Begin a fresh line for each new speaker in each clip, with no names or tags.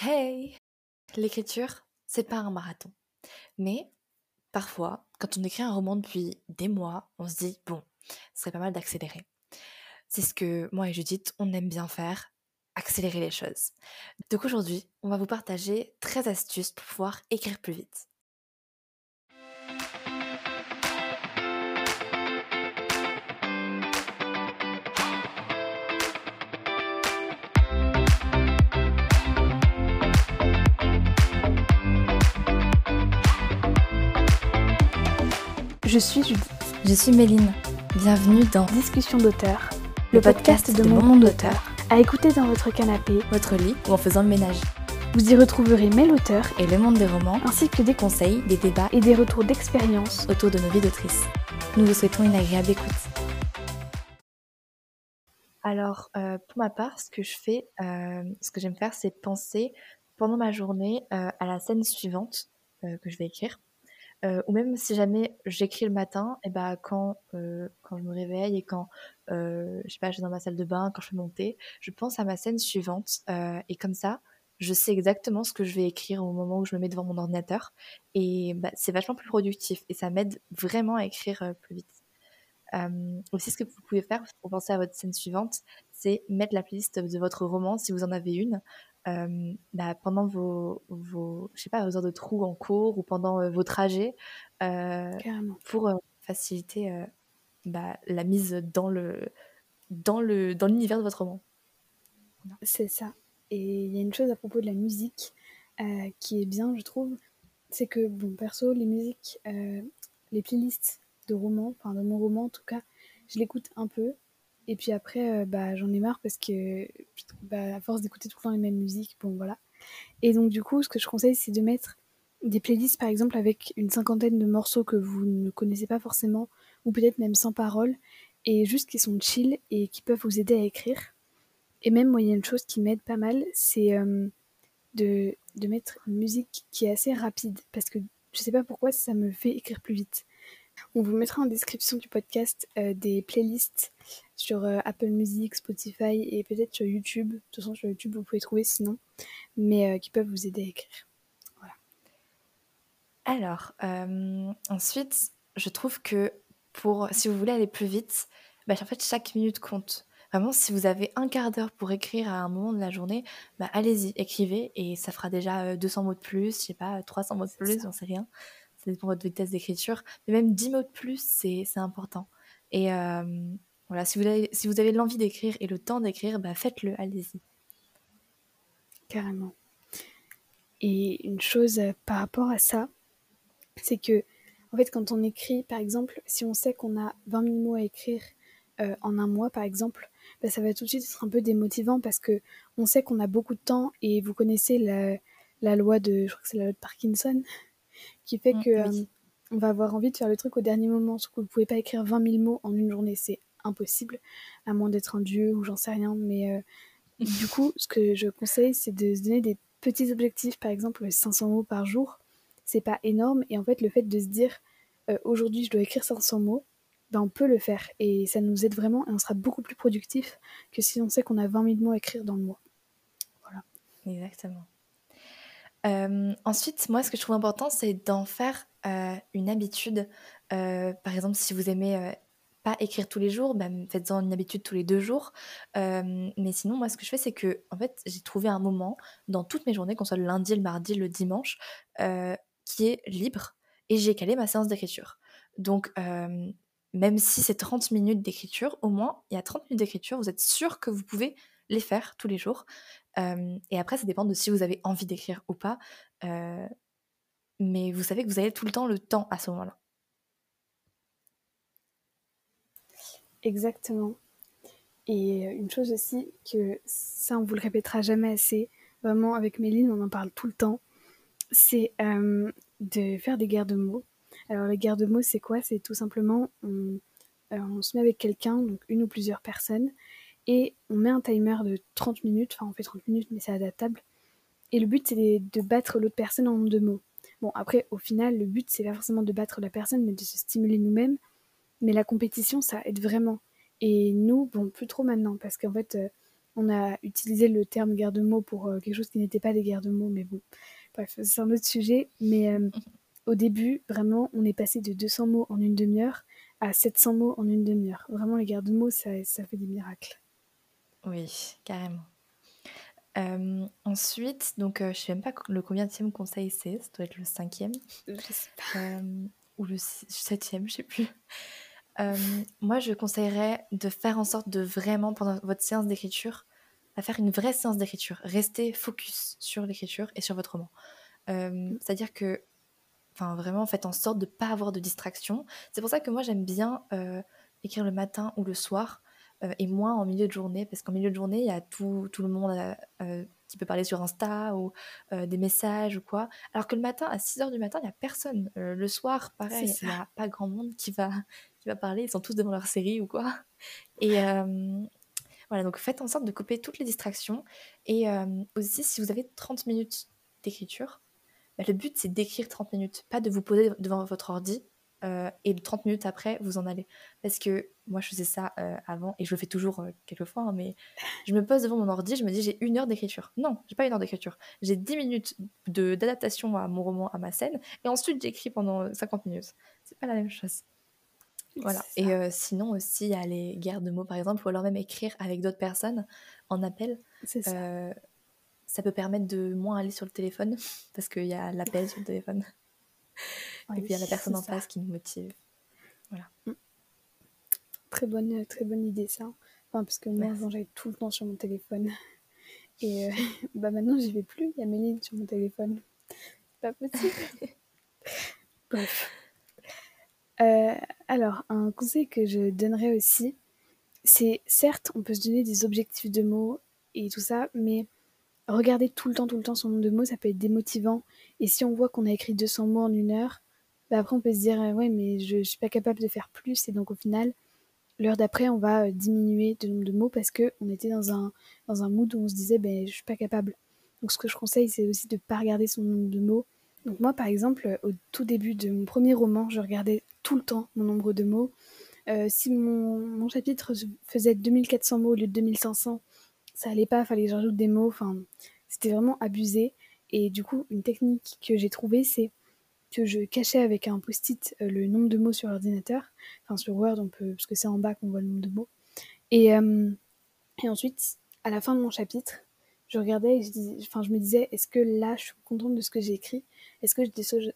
Hey L'écriture, c'est pas un marathon. Mais parfois, quand on écrit un roman depuis des mois, on se dit bon, ce serait pas mal d'accélérer. C'est ce que moi et Judith, on aime bien faire, accélérer les choses. Donc aujourd'hui, on va vous partager 13 astuces pour pouvoir écrire plus vite.
Je suis Judith.
Je suis Méline. Bienvenue dans
Discussion d'auteur,
le podcast de mon monde d'auteur.
à écouter dans votre canapé.
Votre lit ou en faisant le ménage.
Vous y retrouverez mes auteurs
Et le monde des romans,
ainsi que des conseils
des débats
et des retours d'expérience.
autour de nos vies d'autrices. Nous vous souhaitons une agréable écoute. Alors, euh, pour ma part, ce que je fais, euh, ce que j'aime faire, c'est penser pendant ma journée euh, à la scène suivante euh, que je vais écrire. Euh, ou même si jamais j'écris le matin, et ben quand, euh, quand je me réveille et quand euh, je sais pas, je suis dans ma salle de bain, quand je fais mon thé, je pense à ma scène suivante euh, et comme ça, je sais exactement ce que je vais écrire au moment où je me mets devant mon ordinateur et bah, c'est vachement plus productif et ça m'aide vraiment à écrire euh, plus vite. Euh, aussi, ce que vous pouvez faire pour penser à votre scène suivante, c'est mettre la playlist de votre roman, si vous en avez une, euh, bah, pendant vos, vos, je sais pas, vos heures de trou en cours ou pendant euh, vos trajets, euh, pour faciliter bah, la mise dans le dans le dans l'univers de votre roman.
C'est ça. Et il y a une chose à propos de la musique qui est bien, je trouve, c'est que, bon, perso, les musiques, les playlists de romans, enfin de mon roman en tout cas, je l'écoute un peu. Et puis après, euh, bah, j'en ai marre parce que, bah, à force d'écouter tout le temps les mêmes musiques, bon voilà. Et donc, du coup, ce que je conseille, c'est de mettre des playlists, par exemple, avec une cinquantaine de morceaux que vous ne connaissez pas forcément, ou peut-être même sans parole, et juste qui sont chill et qui peuvent vous aider à écrire. Et même, moi, il y a une chose qui m'aide pas mal, c'est euh, de, de mettre une musique qui est assez rapide, parce que je sais pas pourquoi ça me fait écrire plus vite. On vous mettra en description du podcast euh, des playlists sur euh, Apple Music, Spotify et peut-être sur YouTube. De toute façon, sur YouTube, vous pouvez trouver sinon, mais euh, qui peuvent vous aider à écrire.
Alors, euh, ensuite, je trouve que pour si vous voulez aller plus vite, bah, en fait, chaque minute compte. Vraiment, si vous avez un quart d'heure pour écrire à un moment de la journée, bah, allez-y, écrivez et ça fera déjà euh, 200 mots de plus, je sais pas, 300 mots de plus, j'en sais rien. Dépend de votre vitesse d'écriture. Mais même 10 mots de plus, c'est important. Et voilà, si vous avez, si avez l'envie d'écrire et le temps d'écrire, bah, faites-le, allez-y.
Carrément. Et une chose euh, par rapport à ça, c'est que, en fait, quand on écrit, par exemple, si on sait qu'on a 20 000 mots à écrire euh, en un mois, par exemple, bah, ça va tout de suite être un peu démotivant parce que on sait qu'on a beaucoup de temps et vous connaissez la, la loi de, je crois que c'est la loi de Parkinson, qui fait
Mm,
que
oui.
euh, on va avoir envie de faire le truc au dernier moment. Sauf que vous pouvez pas écrire 20 000 mots en une journée, c'est impossible, à moins d'être un dieu ou j'en sais rien. Mais euh, du coup, ce que je conseille, c'est de se donner des petits objectifs, par exemple 500 mots par jour. C'est pas énorme, et en fait, le fait de se dire euh, aujourd'hui je dois écrire 500 mots, ben, on peut le faire, et ça nous aide vraiment, et on sera beaucoup plus productif que si on sait qu'on a 20 000 mots à écrire dans le mois.
Exactement. Euh, ensuite, moi, ce que je trouve important, c'est d'en faire euh, une habitude. Euh, par exemple, si vous aimez pas écrire tous les jours, bah, faites-en une habitude tous les deux jours. Mais sinon, moi, ce que je fais, c'est que, en fait, j'ai trouvé un moment dans toutes mes journées, qu'on soit le lundi, le mardi, le dimanche, qui est libre, et j'ai calé ma séance d'écriture. Donc, même si c'est 30 minutes d'écriture, au moins, il y a 30 minutes d'écriture, vous êtes sûr que vous pouvez les faire tous les jours. Et après, ça dépend de si vous avez envie d'écrire ou pas. Mais vous savez que vous avez tout le temps le temps à ce moment-là.
Exactement. Et une chose aussi, que ça, on vous le répétera jamais assez, vraiment, avec Méline, on en parle tout le temps, c'est de faire des guerres de mots. Alors, les guerres de mots, c'est quoi? C'est tout simplement, on, on se met avec quelqu'un, donc une ou plusieurs personnes, et on met un timer de 30 minutes, enfin, on fait 30 minutes, mais c'est adaptable. Et le but, c'est de, de battre l'autre personne en nombre de mots. Bon, après, au final, le but, c'est pas forcément de battre la personne, mais de se stimuler nous-mêmes. Mais la compétition, ça aide vraiment. Et nous, bon, plus trop maintenant, parce qu'en fait, euh, on a utilisé le terme garde-mots pour quelque chose qui n'était pas des garde-mots, mais bon, bref, c'est un autre sujet. Mais au début, vraiment, on est passé de 200 mots en une demi-heure à 700 mots en une demi-heure. Vraiment, les garde-mots, ça, ça fait des miracles.
Oui, carrément. Euh, ensuite, donc euh, je sais même pas le combien de conseil c'est, ça doit être le cinquième. Euh, ou le septième, je sais plus. moi, je conseillerais de faire en sorte de vraiment, pendant votre séance d'écriture, à faire une vraie séance d'écriture. Restez focus sur l'écriture et sur votre roman. C'est-à-dire que, enfin, vraiment, faites en sorte de ne pas avoir de distraction. C'est pour ça que moi, j'aime bien écrire le matin ou le soir euh, et moins en milieu de journée, parce qu'en milieu de journée, il y a tout, tout le monde euh, euh, qui peut parler sur Insta ou des messages ou quoi. Alors que le matin, à 6h du matin, il n'y a personne. le soir, pareil, il n'y a pas grand monde qui va, qui va parler, ils sont tous devant leur série ou quoi. Et voilà, donc faites en sorte de couper toutes les distractions. Et aussi, si vous avez 30 minutes d'écriture, bah, le but c'est d'écrire 30 minutes, pas de vous poser devant votre ordi euh, et 30 minutes après, vous en allez. Parce que moi, je faisais ça euh, avant, et je le fais toujours euh, quelques fois, hein, mais je me pose devant mon ordi, je me dis j'ai une heure d'écriture. Non, j'ai pas une heure d'écriture. J'ai 10 minutes d'adaptation à mon roman, à ma scène, et ensuite j'écris pendant 50 minutes. C'est pas la même chose. Voilà. Et sinon aussi, il y a les guerres de mots, par exemple, ou alors même écrire avec d'autres personnes en appel. Ça. ça peut permettre de moins aller sur le téléphone, parce qu'il y a l'appel sur le téléphone et puis il y a la personne en face qui nous motive. Voilà. Mm.
Très bonne, très bonne idée ça. Enfin, parce que moi, j'avais tout le temps sur mon téléphone. Et euh, bah maintenant, j'y vais plus. Il y a Méline sur mon téléphone. C'est pas possible. Bref. Euh, alors, un conseil que je donnerais aussi, c'est certes, on peut se donner des objectifs de mots et tout ça, mais regarder tout le temps, tout le temps son nombre de mots, ça peut être démotivant. Et si on voit qu'on a écrit 200 mots en une heure, bah, après on peut se dire euh, ouais mais je, suis pas capable de faire plus. Et donc au final l'heure d'après on va euh, diminuer de nombre de mots parce que on était dans un dans un mood où on se disait ben je suis pas capable. Donc ce que je conseille c'est aussi de pas regarder son nombre de mots. Donc moi par exemple au tout début de mon premier roman je regardais tout le temps mon nombre de mots. Euh, si mon, mon, chapitre faisait 2400 mots au lieu de 2500 ça allait pas fallait que j'ajoute des mots. Enfin c'était vraiment abusé. Et du coup une technique que j'ai trouvée c'est que je cachais avec un post-it euh, le nombre de mots sur l'ordinateur. Enfin, sur Word, on peut, parce que c'est en bas qu'on voit le nombre de mots. Et, euh, ensuite, à la fin de mon chapitre, je regardais et je, je me disais, est-ce que là, je suis contente de ce que j'ai écrit? Est-ce que j'ai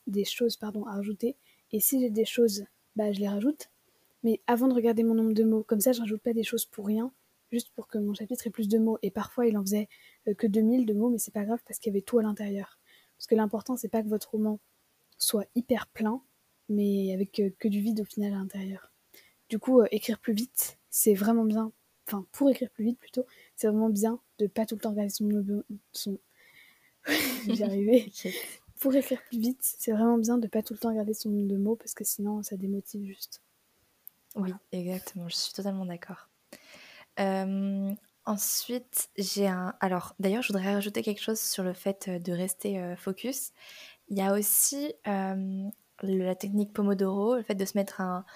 des, choses à rajouter? Et si j'ai des choses, bah, je les rajoute. Mais avant de regarder mon nombre de mots, comme ça, je rajoute pas des choses pour rien, juste pour que mon chapitre ait plus de mots. Et parfois, il en faisait euh, que 2000 de mots, mais c'est pas grave parce qu'il y avait tout à l'intérieur. Parce que l'important, c'est pas que votre roman soit hyper plein, mais avec euh, que du vide au final à l'intérieur. Du coup, euh, écrire plus vite, c'est vraiment bien. Enfin, pour écrire plus vite plutôt, c'est vraiment bien de pas tout le temps regarder son. son... J'y arrivais. pour écrire plus vite, c'est vraiment bien de pas tout le temps regarder son nombre de mots parce que sinon ça démotive juste.
Oui, exactement, je suis totalement d'accord. Euh, ensuite, j'ai un. Alors, d'ailleurs, je voudrais rajouter quelque chose sur le fait de rester focus. Il y a aussi la technique Pomodoro, le fait de se mettre un,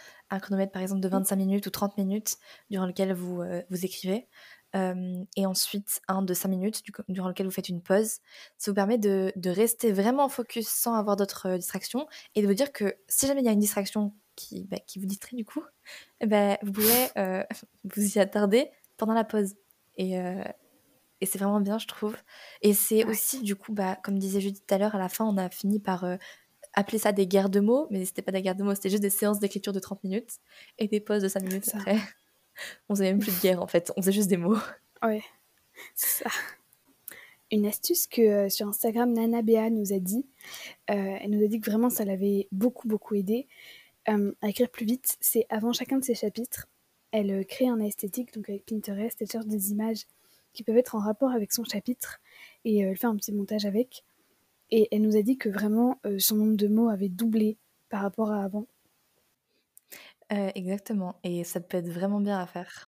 chronomètre par exemple de 25 minutes ou 30 minutes durant lequel vous, vous écrivez. et ensuite un de 5 minutes durant lequel vous faites une pause. Ça vous permet de, rester vraiment focus sans avoir d'autres distractions et de vous dire que si jamais il y a une distraction qui, bah, qui vous distrait du coup, eh ben, vous pouvez vous y attarder pendant la pause. Et, et c'est vraiment bien, je trouve. Et c'est aussi, du coup, bah, comme disait Judith tout à l'heure, à la fin, on a fini par euh, appeler ça des guerres de mots, mais c'était pas des guerres de mots, c'était juste des séances d'écriture de 30 minutes et des pauses de 5 minutes après. On faisait même plus de guerre en fait, on faisait juste des mots.
Ouais, c'est ça. Une astuce que euh, sur Instagram, Nana Béa nous a dit, euh, elle nous a dit que vraiment ça l'avait beaucoup, beaucoup aidé à écrire plus vite, c'est avant chacun de ses chapitres, elle crée un esthétique, donc avec Pinterest, elle cherche des images qui peuvent être en rapport avec son chapitre et euh, elle fait un petit montage avec. Et elle nous a dit que vraiment euh, son nombre de mots avait doublé par rapport à avant.
Euh, exactement, et ça peut être vraiment bien à faire.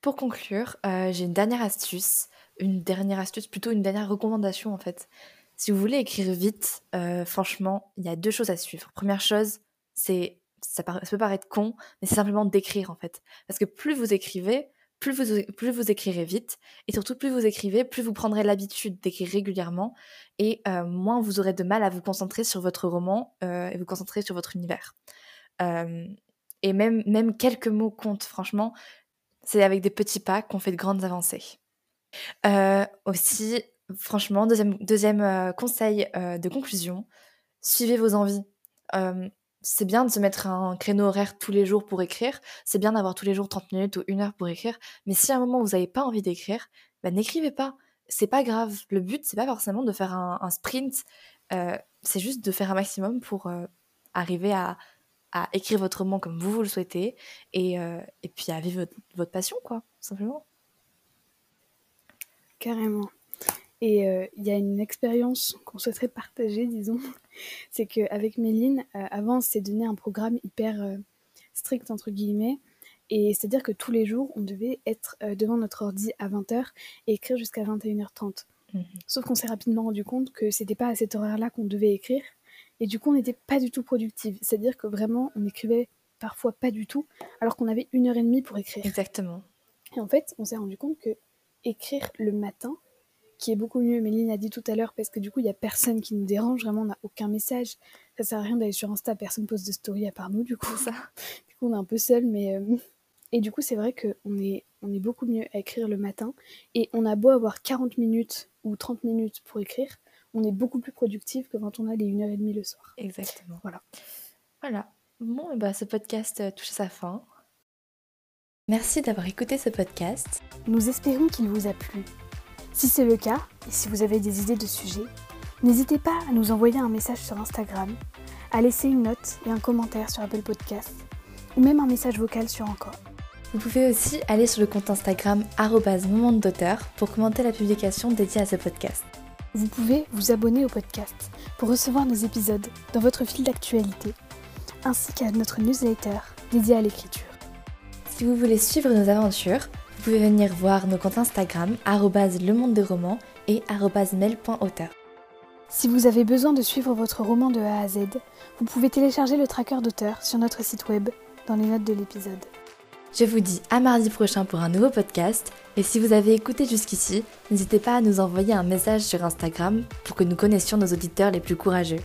Pour conclure, j'ai une dernière astuce, une dernière astuce, plutôt une dernière recommandation en fait. Si vous voulez écrire vite, franchement, il y a deux choses à suivre. Première chose, c'est ça, ça, peut paraître con, mais c'est simplement d'écrire en fait. Parce que plus vous écrivez, plus vous, écrirez vite, et surtout plus vous écrivez, plus vous prendrez l'habitude d'écrire régulièrement, et euh, moins vous aurez de mal à vous concentrer sur votre roman euh, et vous concentrer sur votre univers. Euh, et même, même quelques mots comptent, franchement, c'est avec des petits pas qu'on fait de grandes avancées. aussi, franchement, deuxième conseil de conclusion, suivez vos envies c'est bien de se mettre un créneau horaire tous les jours pour écrire, c'est bien d'avoir tous les jours 30 minutes ou une heure pour écrire, mais si à un moment vous n'avez pas envie d'écrire, bah, n'écrivez pas. C'est pas grave. Le but, c'est pas forcément de faire un, sprint, euh, c'est juste de faire un maximum pour euh, arriver à, écrire votre roman comme vous, vous le souhaitez et, euh, puis à vivre votre, votre passion, quoi, simplement.
Carrément. Et euh, il y a une expérience qu'on souhaiterait partager, disons, c'est qu'avec Méline, euh, avant, on s'est donné un programme hyper euh, strict, entre guillemets, et c'est-à-dire que tous les jours, on devait être devant notre ordi à 20h et écrire jusqu'à 21h30. Mmh Sauf qu'on s'est rapidement rendu compte que c'était pas à cet horaire-là qu'on devait écrire, et du coup, on n'était pas du tout productive. C'est-à-dire que vraiment, on écrivait parfois pas du tout, alors qu'on avait une heure et demie pour écrire.
Exactement.
Et en fait, on s'est rendu compte que écrire le matin, qui est beaucoup mieux. Méline a dit tout à l'heure, parce que du coup, il n'y a personne qui nous dérange, vraiment, on n'a aucun message. Ça sert à rien d'aller sur Insta, personne poste de story à part nous, du coup. Ça. Du coup, on est un peu seul, mais. Euh, et du coup, c'est vrai qu'on est, on est beaucoup mieux à écrire le matin. Et on a beau avoir 40 minutes ou 30 minutes pour écrire, on est beaucoup plus productif que quand on a les 1h30 le soir.
Exactement.
Voilà.
Voilà. Bon, et bah, ce podcast euh, touche à sa fin. Merci d'avoir écouté ce podcast.
Nous espérons qu'il vous a plu. Si c'est le cas, et si vous avez des idées de sujets, n'hésitez pas à nous envoyer un message sur Instagram, à laisser une note et un commentaire sur Apple Podcast, ou même un message vocal sur Encore.
Vous pouvez aussi aller sur le compte Instagram moment d'auteur pour commenter la publication dédiée à ce podcast.
Vous pouvez vous abonner au podcast pour recevoir nos épisodes dans votre fil d'actualité, ainsi qu'à notre newsletter dédiée à l'écriture.
Si vous voulez suivre nos aventures, pouvez venir voir nos comptes Instagram, le monde des romans et mail.auteur.
Si vous avez besoin de suivre votre roman de A à Z, vous pouvez télécharger le tracker d'auteur sur notre site web dans les notes de l'épisode.
Je vous dis à mardi prochain pour un nouveau podcast et si vous avez écouté jusqu'ici, n'hésitez pas à nous envoyer un message sur Instagram pour que nous connaissions nos auditeurs les plus courageux.